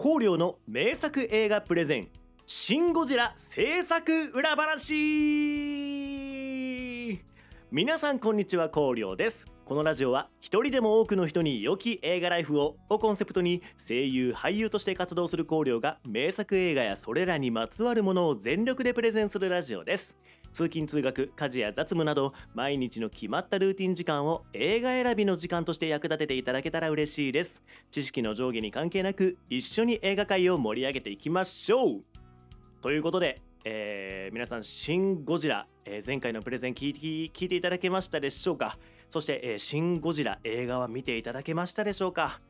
光陵の名作映画プレゼンシン・ゴジラ制作裏話。皆さんこんにちは光陵です。このラジオは一人でも多くの人に良き映画ライフををコンセプトに声優俳優として活動する光陵が名作映画やそれらにまつわるものを全力でプレゼンするラジオです。通勤通学家事や雑務など毎日の決まったルーティン時間を映画選びの時間として役立てていただけたら嬉しいです。知識の上下に関係なく一緒に映画界を盛り上げていきましょう。ということで、えー皆さん「シン・ゴジラ」えー前回のプレゼン聞いていただけましたでしょうか？そして、えーシン・ゴジラ」映画は見ていただけましたでしょうか？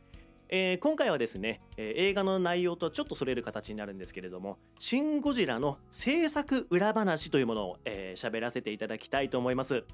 えー今回はですね、えー映画の内容とはちょっとそれる形になるんですけれども「シン・ゴジラ」の制作裏話というものをえー喋、らせていただきたいと思います。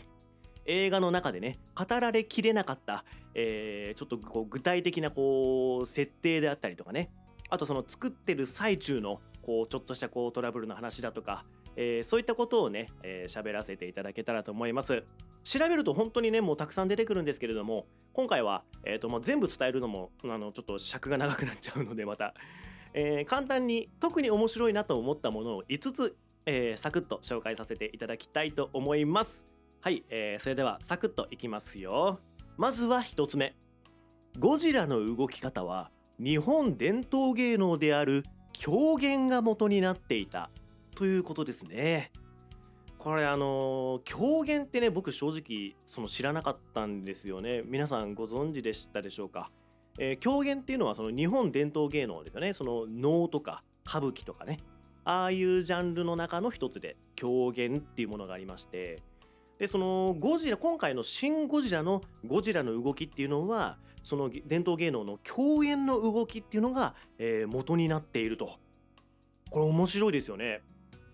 映画の中でね語られきれなかった、えーちょっとこう具体的なこう設定であったりとかねあとその作ってる最中のこうちょっとしたこうトラブルの話だとか、えーそういったことをね喋、えー喋らせていただけたらと思います。調べると本当にねもうたくさん出てくるんですけれども今回は、えーともう全部伝えるのもあのちょっと尺が長くなっちゃうのでまた、えー簡単に特に面白いなと思ったものを5つ、えーサクッと紹介させていただきたいと思います。はい、えーそれではサクッといきますよ。まずは1つ目。ゴジラの動き方は日本伝統芸能である狂言が元になっていたということですね。これあの狂言ってね僕正直その知らなかったんですよね。皆さんご存知でしたでしょうか、えー狂言っていうのはその日本伝統芸能ですよね。その能とか歌舞伎とかね。ああいうジャンルの中の一つで狂言っていうものがありまして。でそのゴジラ今回の「シン・ゴジラ」のゴジラの動きっていうのはその伝統芸能の狂言の動きっていうのが、えー元になっていると。これ面白いですよね。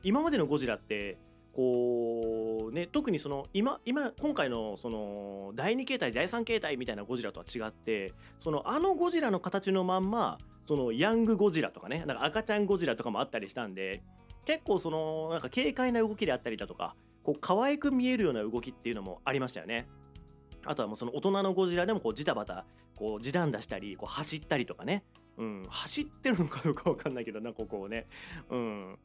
今までのゴジラってこうね特にその今今今回のその第2形態第3形態みたいなゴジラとは違ってそのあのゴジラの形のまんまそのヤングゴジラとかねなんか赤ちゃんゴジラとかもあったりしたんで結構そのなんか軽快な動きであったりだとかこう可愛く見えるような動きっていうのもありましたよね。あとはもうその大人のゴジラでもこうジタバタこう時短出したりこう走ったりとかね、うん、走ってるのかどうかわかんないけどなんかこうね、うん、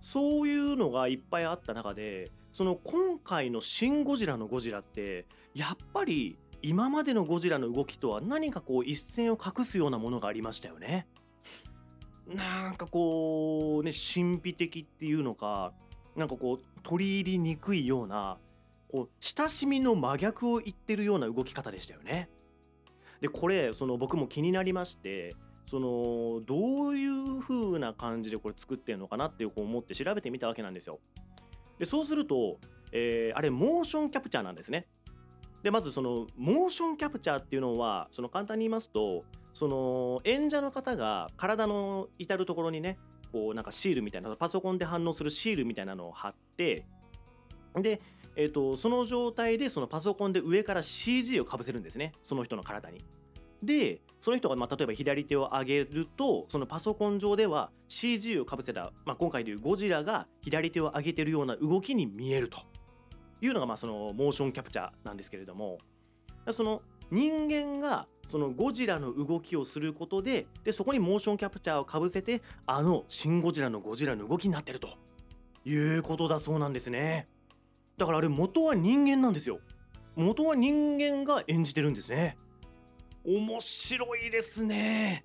そういうのがいっぱいあった中でその今回の「シン・ゴジラ」のゴジラってやっぱり今までのゴジラの動きとは何かこう一線を画すようなものがありましたよね。なんかこうね神秘的っていうのかなんかこう取り入りにくいようなこう親しみの真逆を言ってるような動き方でしたよね。でこれその僕も気になりましてそのどういう風な感じでこれ作ってるのかなってこう思って調べてみたわけなんですよ。でそうすると、えーあれモーションキャプチャーなんですね。でまずそのモーションキャプチャーっていうのはその簡単に言いますとその演者の方が体の至る所にねこうなんかシールみたいなパソコンで反応するシールみたいなのを貼ってで、えー、とその状態でそのパソコンで上から CG をかぶせるんですねその人の体に。でその人がまあ例えば左手を上げるとそのパソコン上では CG をかぶせた、まあ、今回でいうゴジラが左手を上げてるような動きに見えると。いうのがまあそのモーションキャプチャーなんですけれども。その人間がそのゴジラの動きをすることででそこにモーションキャプチャーをかぶせてあのシン・ゴジラのゴジラの動きになってると。いうことだそうなんですね。だからあれ元は人間なんですよ。元は人間が演じてるんですね。面白いですね。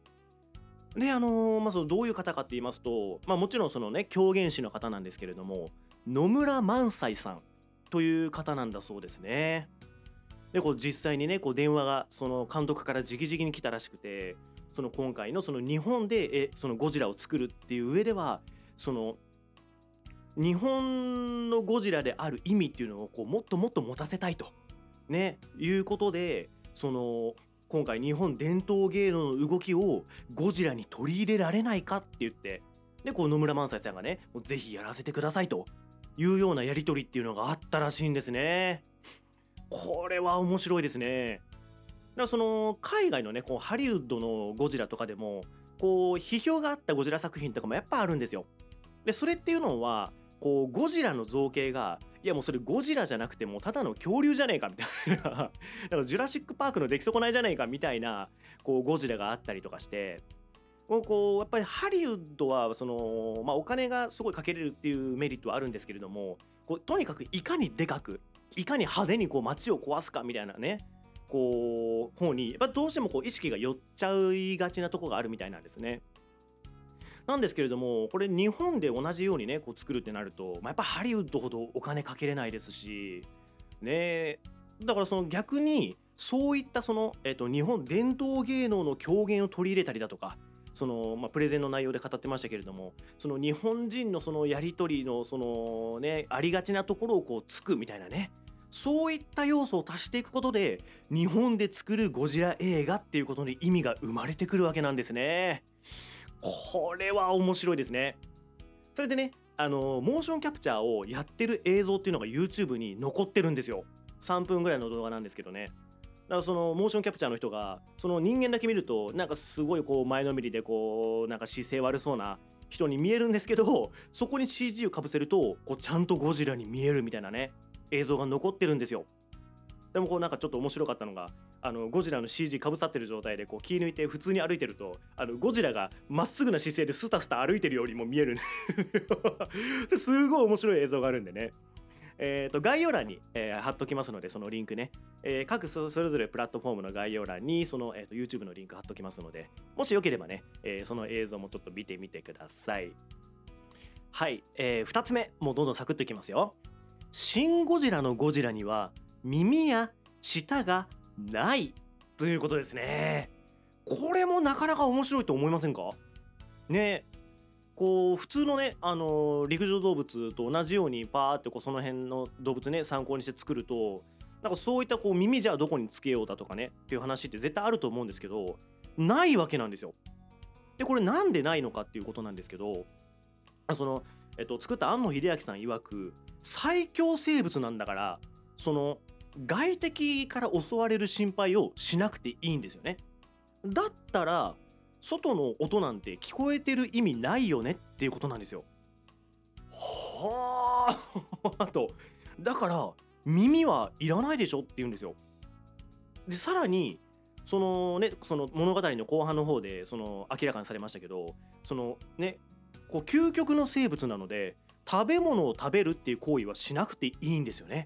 であのーまあそのどういう方かって言いますとまあもちろんそのね狂言師の方なんですけれども野村萬斎さんという方なんだそうですね。でこう実際にねこう電話がその監督から直々に来たらしくてその今回のその日本でえそのゴジラを作るっていう上ではその日本のゴジラである意味っていうのをこうもっともっと持たせたいとねいうことでその今回日本伝統芸能の動きをゴジラに取り入れられないかって言ってでこう野村萬斎さんがねもうぜひやらせてくださいというようなやり取りっていうのがあったらしいんですね。これは面白いですね。だからその海外のねこうハリウッドのゴジラとかでもこう批評があったゴジラ作品とかもやっぱあるんですよ。でそれっていうのはこうゴジラの造形がいやもうそれゴジラじゃなくてもうただの恐竜じゃねえかみたいな。だかジュラシック・パークの出来損ないじゃねえかみたいなこうゴジラがあったりとかして。こうやっぱりハリウッドはその、まあ、お金がすごいかけれるっていうメリットはあるんですけれどもこうとにかくいかにでかくいかに派手にこう街を壊すかみたいなね。こう方にやっぱどうしてもこう意識が寄っちゃいがちなとこがあるみたいなんですね。なんですけれどもこれ日本で同じようにねこう作るってなると、まあ、やっぱハリウッドほどお金かけれないですしねだからその逆にそういったその、えっと、日本伝統芸能の狂言を取り入れたりだとかその、まあ、プレゼンの内容で語ってましたけれどもその日本人のそのやり取りのそのねありがちなところをこうつくみたいなねそういった要素を足していくことで日本で作るゴジラ映画っていうことに意味が生まれてくるわけなんですね。これは面白いですね。それでねあのモーションキャプチャーをやってる映像っていうのが YouTube に残ってるんですよ。3分ぐらいの動画なんですけどね。だからそのモーションキャプチャーの人がその人間だけ見るとなんかすごいこう前のめりでこうなんか姿勢悪そうな人に見えるんですけどそこに CG をかぶせるとこうちゃんとゴジラに見えるみたいなね映像が残ってるんですよ。でもこうなんかちょっと面白かったのがあのゴジラの CG かぶさってる状態でこう気抜いて普通に歩いてるとあのゴジラがまっすぐな姿勢でスタスタ歩いてるようにも見える すごい面白い映像があるんでね。えー、と概要欄に、えー、貼っときますのでそのリンクね、えー、各それぞれプラットフォームの概要欄にその、えー、と YouTube のリンク貼っときますのでもしよければね、えー、その映像もちょっと見てみてください。はい、えー、2つ目もうどんどんサクッといきますよ。シン・ゴジラのゴジラには耳や舌がないということですねこれもなかなか面白いと思いませんか？ねこう普通のね、あのー、陸上動物と同じようにパーってこうその辺の動物ね参考にして作るとなんかそういったこう耳じゃあどこにつけようだとかねっていう話って絶対あると思うんですけどないわけなんですよ。でこれなんでないのかっていうことなんですけどその、えっと、作った庵野秀明さん曰く最強生物なんだからその外敵から襲われる心配をしなくていいんですよね。だったら外の音なんて聞こえてる意味ないよねっていうことなんですよ。は あとだから耳はいらないでしょって言うんですよ。でさらにそのねその物語の後半の方でその明らかにされましたけどそのねこう究極の生物なので食べ物を食べるっていう行為はしなくていいんですよね。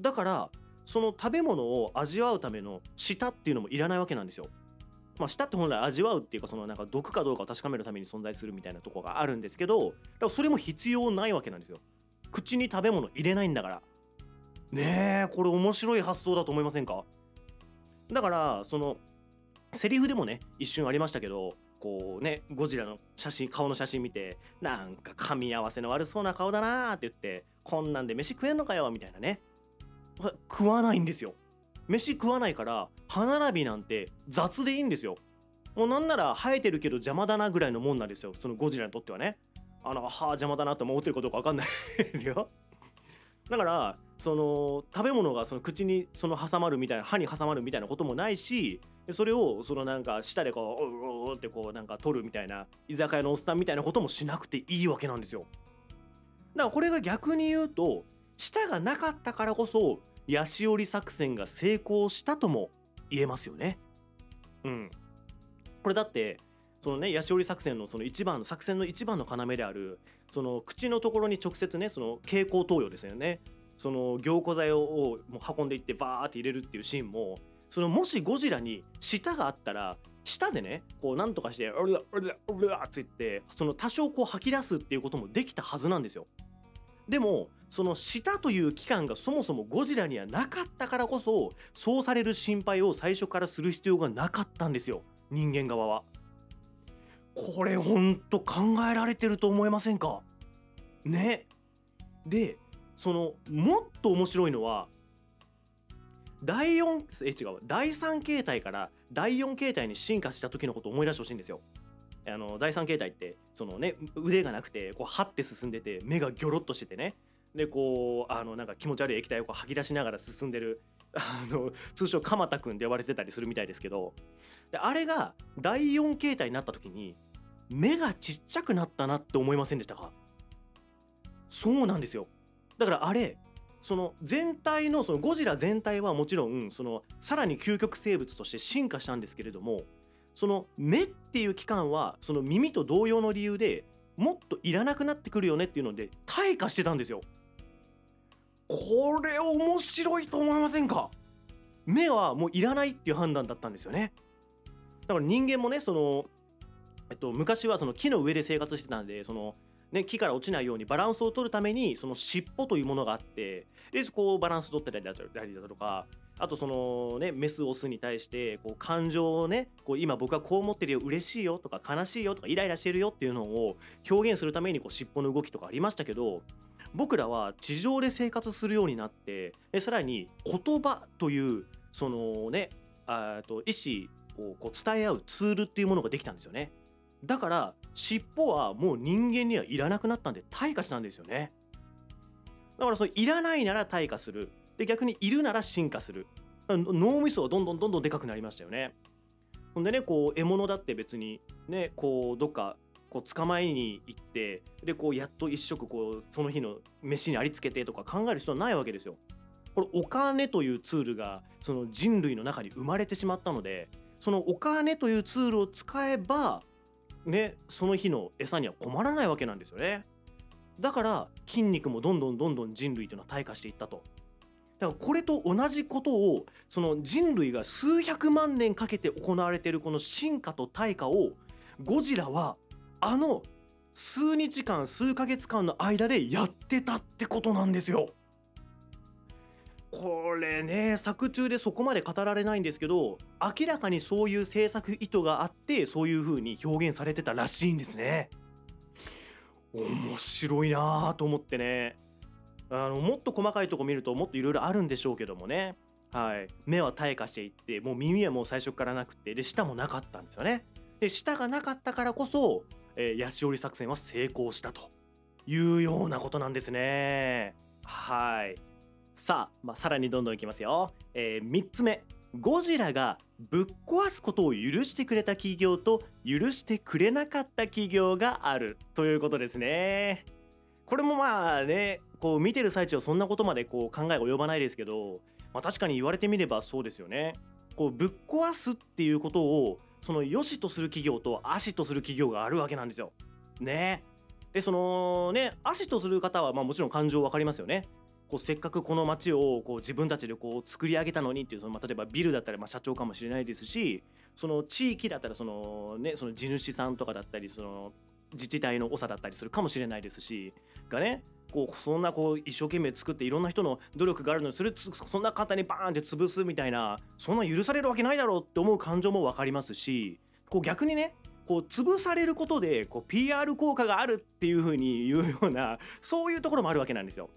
だからその食べ物を味わうための舌っていうのもいらないわけなんですよ。まあ、舌って本来味わうっていうかそのなんか毒かどうかを確かめるために存在するみたいなとこがあるんですけどだからそれも必要ないわけなんですよ。口に食べ物入れないんだから。ねえこれ面白い発想だと思いませんか？だからそのセリフでもね一瞬ありましたけどこうねゴジラの写真顔の写真見てなんか噛み合わせの悪そうな顔だなーって言ってこんなんで飯食えんのかよみたいなね。食わないんですよ。飯食わないから歯並びなんて雑でいいんですよ。もうなんなら生えてるけど邪魔だなぐらいのもんなんですよ。そのゴジラにとってはね。あの歯邪魔だなと思ってるかどうか分かんないですよ。だからその食べ物がその口にその挟まるみたいな歯に挟まるみたいなこともないしそれをそのなんか舌でこううううってこうなんか取るみたいな居酒屋のおっさんみたいなこともしなくていいわけなんですよ。だからこれが逆に言うと舌がなかったからこそヤシオリ作戦が成功したとも言えますよね。うん。これだってそのねヤシオリ作戦のその一番の作戦の一番の要であるその口のところに直接ねその蛍光投与ですよね。その凝固剤をもう運んでいってバーって入れるっていうシーンもそのもしゴジラに舌があったら舌でねこうなんとかして「うらうらうら」って言ってその多少こう吐き出すっていうこともできたはずなんですよ。でもその舌という器官がそもそもゴジラにはなかったからこそそうされる心配を最初からする必要がなかったんですよ人間側は。これほんと考えられてると思いませんか？ね？でそのもっと面白いのは第4え違う第3形態から第4形態に進化した時のことを思い出してほしいんですよ。あの第3形態ってそのね腕がなくてこうはって進んでて目がギョロッとしててね。でこうあのなんか気持ち悪い液体をこう吐き出しながら進んでる あの通称鎌田くんって呼ばれてたりするみたいですけど。であれが第4形態になった時に目がちっちゃくなったなって思いませんでしたか？そうなんですよ。だからあれその全体のそのゴジラ全体はもちろんそのさらに究極生物として進化したんですけれどもその目っていう器官はその耳と同様の理由でもっといらなくなってくるよねっていうので退化してたんですよ。これ面白いと思いませんか？目はもういらないっていう判断だったんですよね。だから人間もねそのえっと昔はその木の上で生活してたんでそのね、木から落ちないようにバランスを取るためにその尻尾というものがあってでこうバランス取ってたりだとかあとそのねメスオスに対してこう感情をねこう今僕はこう思ってるよ嬉しいよとか悲しいよとかイライラしてるよっていうのを表現するためにこう尻尾の動きとかありましたけど僕らは地上で生活するようになってでさらに言葉というそのねあと意思をこう伝え合うツールっていうものができたんですよね。だから尻尾はもう人間にはいらなくなったんで退化したんですよねだからそれいらないなら退化するで逆にいるなら進化する。脳みそはどんどんどんどんでかくなりましたよね。ほんでねこう獲物だって別にねこうどっかこう捕まえに行ってでこうやっと一食こうその日の飯にありつけてとか考える必要はないわけですよ。これお金というツールがその人類の中に生まれてしまったのでそのお金というツールを使えばねその日の餌には困らないわけなんですよね。だから筋肉もどんどんどんどん人類というのは退化していったと。だからこれと同じことをその人類が数百万年かけて行われているこの進化と退化をゴジラはあの数日間数ヶ月間の間でやってたってことなんですよ。これね作中でそこまで語られないんですけど明らかにそういう制作意図があってそういう風に表現されてたらしいんですね面白いなと思ってねあのもっと細かいとこ見るともっといろいろあるんでしょうけどもね。はい。目は退化していってもう耳はもう最初からなくてで舌もなかったんですよね。で舌がなかったからこそ、えー、ヤシオリ作戦は成功したというようなことなんですね。はい。さあ、まあ、さらにどんどんいきますよ、えー、3つ目。ゴジラがぶっ壊すことを許してくれた企業と許してくれなかった企業があるということですね。これもまあねこう見てる最中はそんなことまでこう考えが及ばないですけど、まあ、確かに言われてみればそうですよね。こうぶっ壊すっていうことをその良しとする企業と悪しとする企業があるわけなんですよ。ね。でそのね悪しとする方はまあもちろん感情分かりますよね。こうせっかくこの街をこう自分たちでこう作り上げたのにっていうその、まあ、例えばビルだったらまあ社長かもしれないですしその地域だったらその、ね、その地主さんとかだったりその自治体の長だったりするかもしれないですしがねこうそんなこう一生懸命作っていろんな人の努力があるのにそれそんな簡単にバーンって潰すみたいなそんな許されるわけないだろうって思う感情も分かりますしこう逆にねこう潰されることでこう PR 効果があるっていう風に言うようなそういうところもあるわけなんですよ。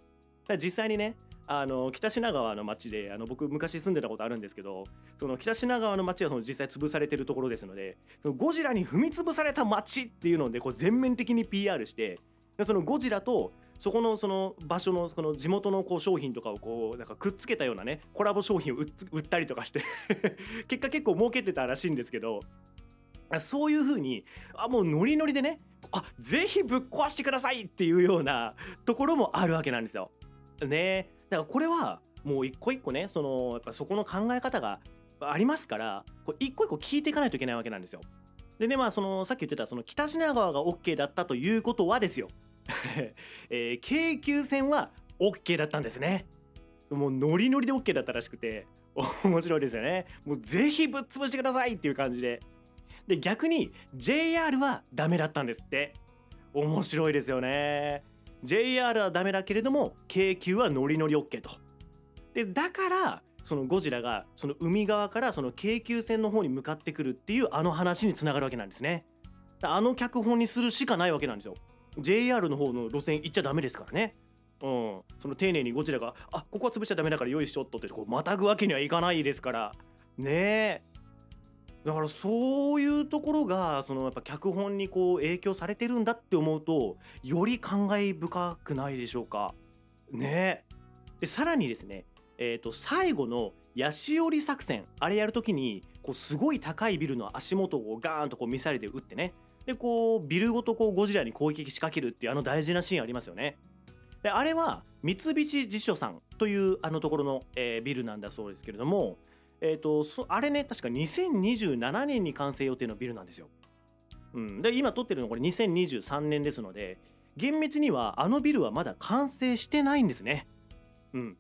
実際にねあの北品川の町であの僕昔住んでたことあるんですけどその北品川の町はその実際潰されてるところですのでゴジラに踏み潰された町っていうのでこう全面的に PR してそのゴジラとそこのその場所のその地元のこう商品とかをこうなんかくっつけたようなねコラボ商品を売ったりとかして 結果結構儲けてたらしいんですけどそういう風にあもうノリノリでねあぜひぶっ壊してくださいっていうようなところもあるわけなんですよ。ねだからこれはもう一個一個ねそのやっぱそこの考え方がありますからこ一個一個聞いていかないといけないわけなんですよ。でねまあそのさっき言ってたその北品川が OK だったということはですよ、えー、京急線は OK だったんですね。もうノリノリで OK だったらしくて 面白いですよね。もうぜひぶっ潰してくださいっていう感じで。で逆に JR はダメだったんですって。面白いですよね。JR はダメだけれども京急はノリノリ OK と。でだからそのゴジラがその海側からその京急線の方に向かってくるっていうあの話につながるわけなんですね。あの脚本にするしかないわけなんですよ。JR の方の路線行っちゃダメですからね。うん、その丁寧にゴジラが「あここは潰しちゃダメだから用意しとっと」ってこうまたぐわけにはいかないですからねえだからそういうところがそのやっぱ脚本にこう影響されてるんだって思うとより感慨深くないでしょうか？ねでさらにですね、えー、と最後のヤシオリ作戦あれやるときにこうすごい高いビルの足元をガーンとこうミサイルで撃ってねでこうビルごとこうゴジラに攻撃仕掛けるっていうあの大事なシーンありますよね。であれは三菱地所さんというあのところの、えー、ビルなんだそうですけれどもえーと、とあれね確か2027年に完成予定のビルなんですよ。うん、で今撮ってるのこれ2023年ですので厳密にはあのビルはまだ完成してないんですね。うん、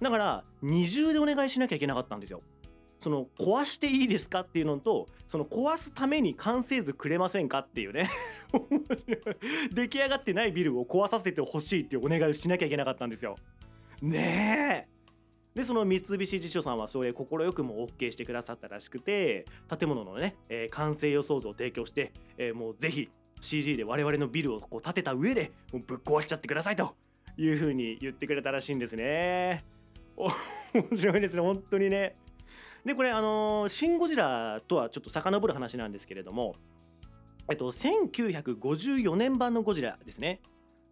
だから二重でお願いしなきゃいけなかったんですよ。その壊していいですかっていうのとその壊すために完成図くれませんかっていうね 出来上がってないビルを壊させてほしいっていうお願いをしなきゃいけなかったんですよ。ねえでその三菱地所さんはそれ快くも OK してくださったらしくて建物のね、えー、完成予想図を提供して、えー、もうぜひ CG で我々のビルをこう建てた上でもうぶっ壊しちゃってくださいというふうに言ってくれたらしいんですね。面白いですね本当にね。でこれあのー、シン・ゴジラとはちょっと遡る話なんですけれどもえっと1954年版のゴジラですね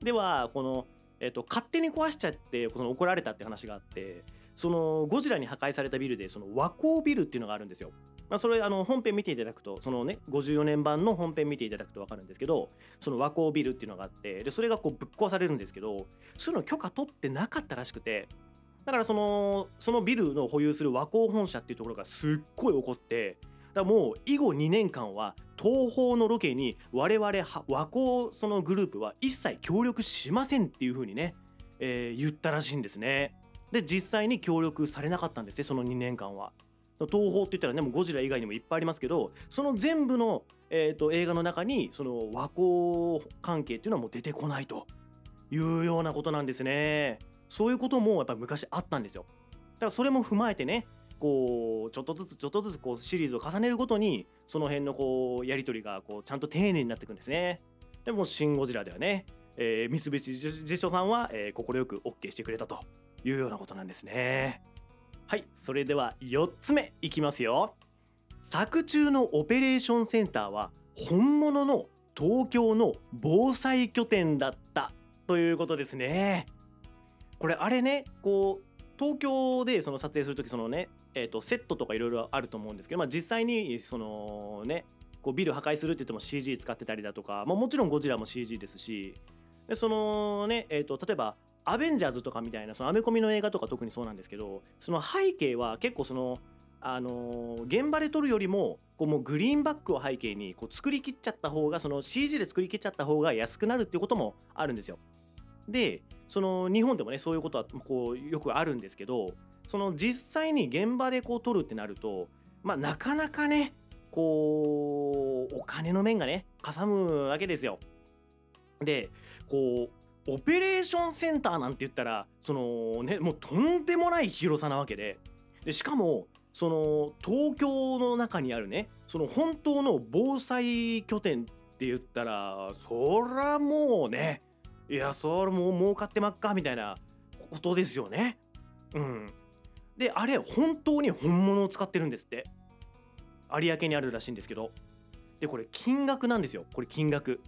ではこの、えっと、勝手に壊しちゃってこの怒られたって話があってそのゴジラに破壊されたビルでその和光ビルっていうのがあるんですよ。まあ、それあの本編見ていただくとそのね54年版の本編見ていただくと分かるんですけどその和光ビルっていうのがあってでそれがこうぶっ壊されるんですけどそういうの許可取ってなかったらしくてだからそのそのビルの保有する和光本社っていうところがすっごい怒ってだからもう以後2年間は東宝のロケに我々和光そのグループは一切協力しませんっていう風にね、えー、言ったらしいんですね。で実際に協力されなかったんですねその2年間は。東宝って言ったらねもうゴジラ以外にもいっぱいありますけどその全部の、えーと、映画の中にその和光関係っていうのはもう出てこないというようなことなんですね。そういうこともやっぱり昔あったんですよだからそれも踏まえてねこうちょっとずつちょっとずつこうシリーズを重ねるごとにその辺のこうやり取りがこうちゃんと丁寧になっていくんですねでも「シン・ゴジラ」ではね、えー、三菱地所さんは快、えー、く OK してくれたというようなことなんですね。はいそれでは4つ目いきますよ。作中のオペレーションセンターは本物の東京の防災拠点だったということですね。これあれねこう東京でその撮影する時そのね、えー、とセットとかいろいろあると思うんですけど、まあ、実際にそのねこうビル破壊するって言っても CG 使ってたりだとか、まあ、もちろんゴジラも CG ですしでそのね、えー、と例えばアベンジャーズとかみたいなそのアメコミの映画とか特にそうなんですけどその背景は結構そのあの、現場で撮るよりもこうもうグリーンバックを背景にこう作りきっちゃった方がその CG で作りきっちゃった方が安くなるっていうこともあるんですよ。でその日本でもねそういうことはこうよくあるんですけどその実際に現場でこう撮るってなるとまあなかなかねこうお金の面がねかさむわけですよ。でこうオペレーションセンターなんて言ったらそのねもうとんでもない広さなわけで。でしかもその東京の中にあるねその本当の防災拠点って言ったらそらもうねいやそれもう儲かってまっかみたいなことですよね。うん。であれ本当に本物を使ってるんですって。有明にあるらしいんですけど。でこれ金額なんですよ。これ金額。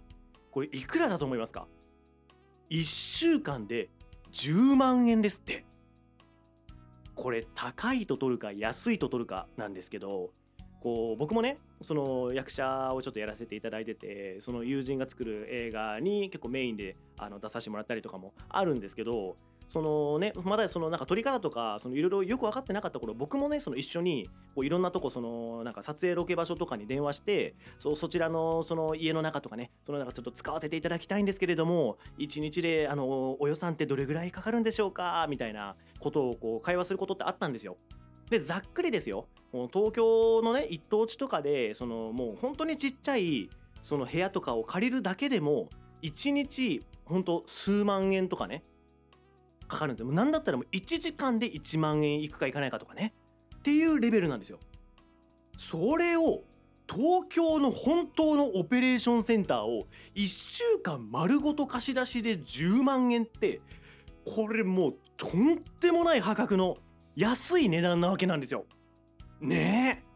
これいくらだと思いますか？1週間で10万円ですって。これ高いと取るか安いと取るかなんですけどこう僕もねその役者をちょっとやらせていただいててその友人が作る映画に結構メインであの出させてもらったりとかもあるんですけどそのねまだそのなんか撮り方とかいろいろよく分かってなかった頃僕もねその一緒にいろんなとこそのなんか撮影ロケ場所とかに電話してそそちらのその家の中とかねそのなんかちょっと使わせていただきたいんですけれども1日であのお予算ってどれぐらいかかるんでしょうかみたいなことをこう会話することってあったんですよ。でざっくりですよ東京のね一等地とかでそのもう本当にちっちゃいその部屋とかを借りるだけでも1日本当数万円とかねかかるんでもなんだったらもう1時間で1万円いくかいかないかとかねっていうレベルなんですよ。それを東京の本当のオペレーションセンターを1週間丸ごと貸し出しで10万円ってこれもうとんでもない破格の安い値段なわけなんですよ。ねえ。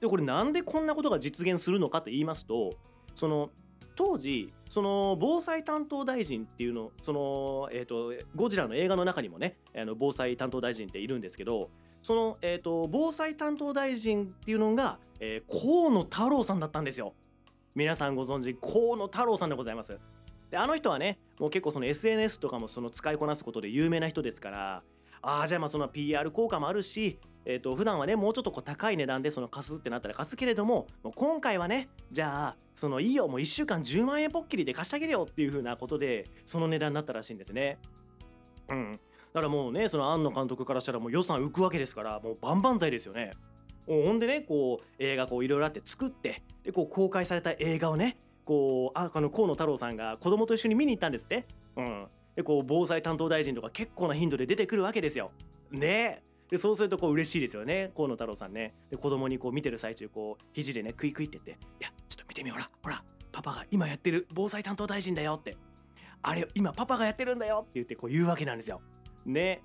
でこれなんでこんなことが実現するのかと言いますとその当時その防災担当大臣っていうのその、えーと、ゴジラの映画の中にもねあの防災担当大臣っているんですけどその、えーと、防災担当大臣っていうのが、えー、河野太郎さんだったんですよ。皆さんご存知河野太郎さんでございます。であの人はねもう結構その SNS とかもその使いこなすことで有名な人ですからああじゃあまあその PR 効果もあるしえー、と普段はねもうちょっとこう高い値段でその貸すってなったら貸すけれどももう今回はねじゃあそのいいよもう1週間10万円ポッキリで貸してあげるよっていう風なことでその値段になったらしいんですね。うんだからもうねその庵野監督からしたらもう予算浮くわけですからもう万々歳ですよね。ほんでねこう映画こういろいろあって作ってでこう公開された映画をねこうああの河野太郎さんが子供と一緒に見に行ったんですって。うん、でこう防災担当大臣とか結構な頻度で出てくるわけですよ。ねでそうするとこう嬉しいですよね河野太郎さんねで子供にこう見てる最中こう肘でねクイクイって言って「いやちょっと見てみようほらほらパパが今やってる防災担当大臣だよ」って「あれ今パパがやってるんだよ」って言ってこう言うわけなんですよ。ね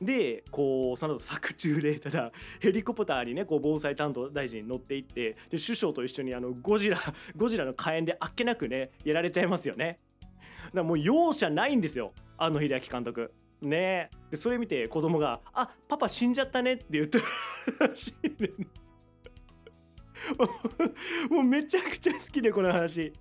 でこうその後作中でただヘリコプターにねこう防災担当大臣乗っていってで首相と一緒にあのゴジラゴジラの火炎であっけなくねやられちゃいますよね。だからもう容赦ないんですよ。庵野秀明監督。ねでそれ見て子供が「あパパ死んじゃったね」って言ったらしいねもうめちゃくちゃ好きでこの話。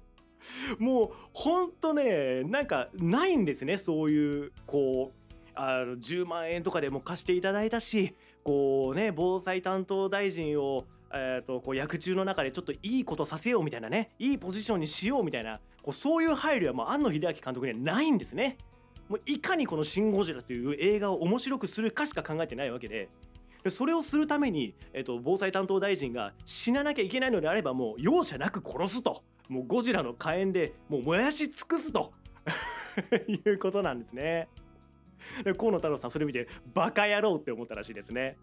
もうほんとねなんかないんですね。そういうこうあの10万円とかでも貸していただいたしこうね防災担当大臣をえーと、こう役中の中でちょっといいことさせようみたいなね。いいポジションにしようみたいな。こうそういう配慮はもう庵野秀明監督にはないんですね。もういかにこの「シン・ゴジラ」という映画を面白くするかしか考えてないわけで。それをするために、えっと、防災担当大臣が死ななきゃいけないのであればもう容赦なく殺すともうゴジラの火炎でもう燃やし尽くすと いうことなんですね。河野太郎さんそれ見てバカ野郎って思ったらしいですね。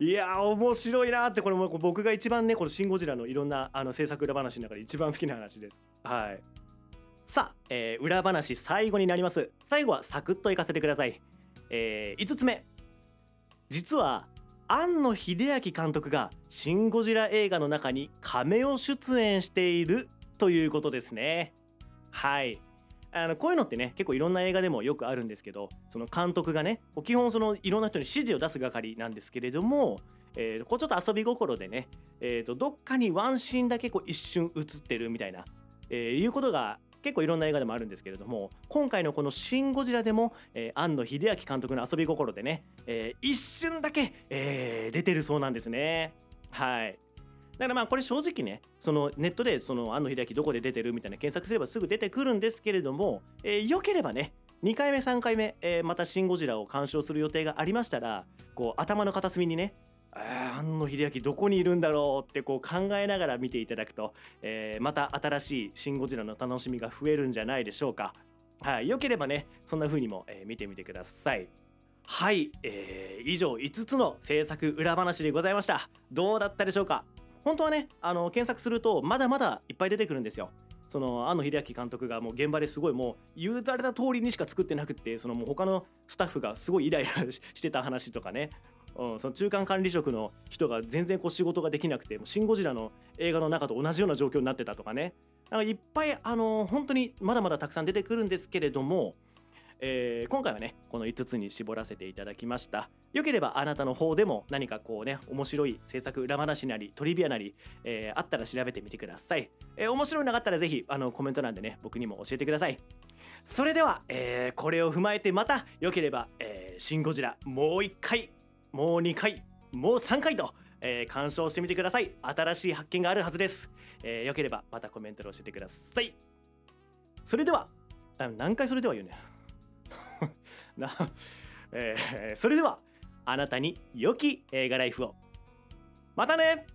いや面白いなってこれも僕が一番ねこの「シン・ゴジラ」のいろんなあの制作裏話の中で。一番好きな話です。はい。さあ、えー、裏話最後になります。最後はサクッといかせてください、えー、5つ目。実は庵野秀明監督が「シン・ゴジラ」映画の中にカメオ出演しているということですね。はい。あのこういうのってね結構いろんな映画でもよくあるんですけどその監督がね基本そのいろんな人に指示を出す係なんですけれども、えー、こうちょっと遊び心でね、えー、とどっかにワンシーンだけこう一瞬映ってるみたいな、えー、いうことが結構いろんな映画でもあるんですけれども今回のこの「シン・ゴジラ」でも、えー、庵野秀明監督の遊び心でね、えー、一瞬だけ、えー、出てるそうなんですね。はい。だからまあこれ正直ねそのネットでその庵野秀明どこで出てるみたいな検索すればすぐ出てくるんですけれども、えー、よければね2回目3回目、えー、また「シン・ゴジラ」を鑑賞する予定がありましたらこう頭の片隅にね庵野秀明どこにいるんだろうってこう考えながら見ていただくと、えー、また新しい「シン・ゴジラ」の楽しみが増えるんじゃないでしょうか。はい、よければねそんな風にも、見てみてください。はい、えー、以上5つの制作裏話でございました。どうだったでしょうか？本当はねあの検索するとまだまだいっぱい出てくるんですよ。その庵野秀明監督がもう現場ですごいもう言われた通りにしか作ってなくってそのもう他のスタッフがすごいイライラ してた話とかねうん、その中間管理職の人が全然こう仕事ができなくて「もうシン・ゴジラ」の映画の中と同じような状況になってたとかねなんかいっぱいあの本当にまだまだたくさん出てくるんですけれども、えー、今回はねこの5つに絞らせていただきました。よければあなたの方でも何かこうね面白い制作裏話なりトリビアなり、えー、あったら調べてみてください、えー、面白いなかったらぜひあのコメント欄でね僕にも教えてください。それでは、えー、これを踏まえてまたよければ、えー、シン・ゴジラもう一回もう2回もう3回と、えー、鑑賞してみてください。新しい発見があるはずです、えー、よければまたコメントで教えてください。それでは何回それでは言うねな、えー、それではあなたに良き映画ライフを。またね！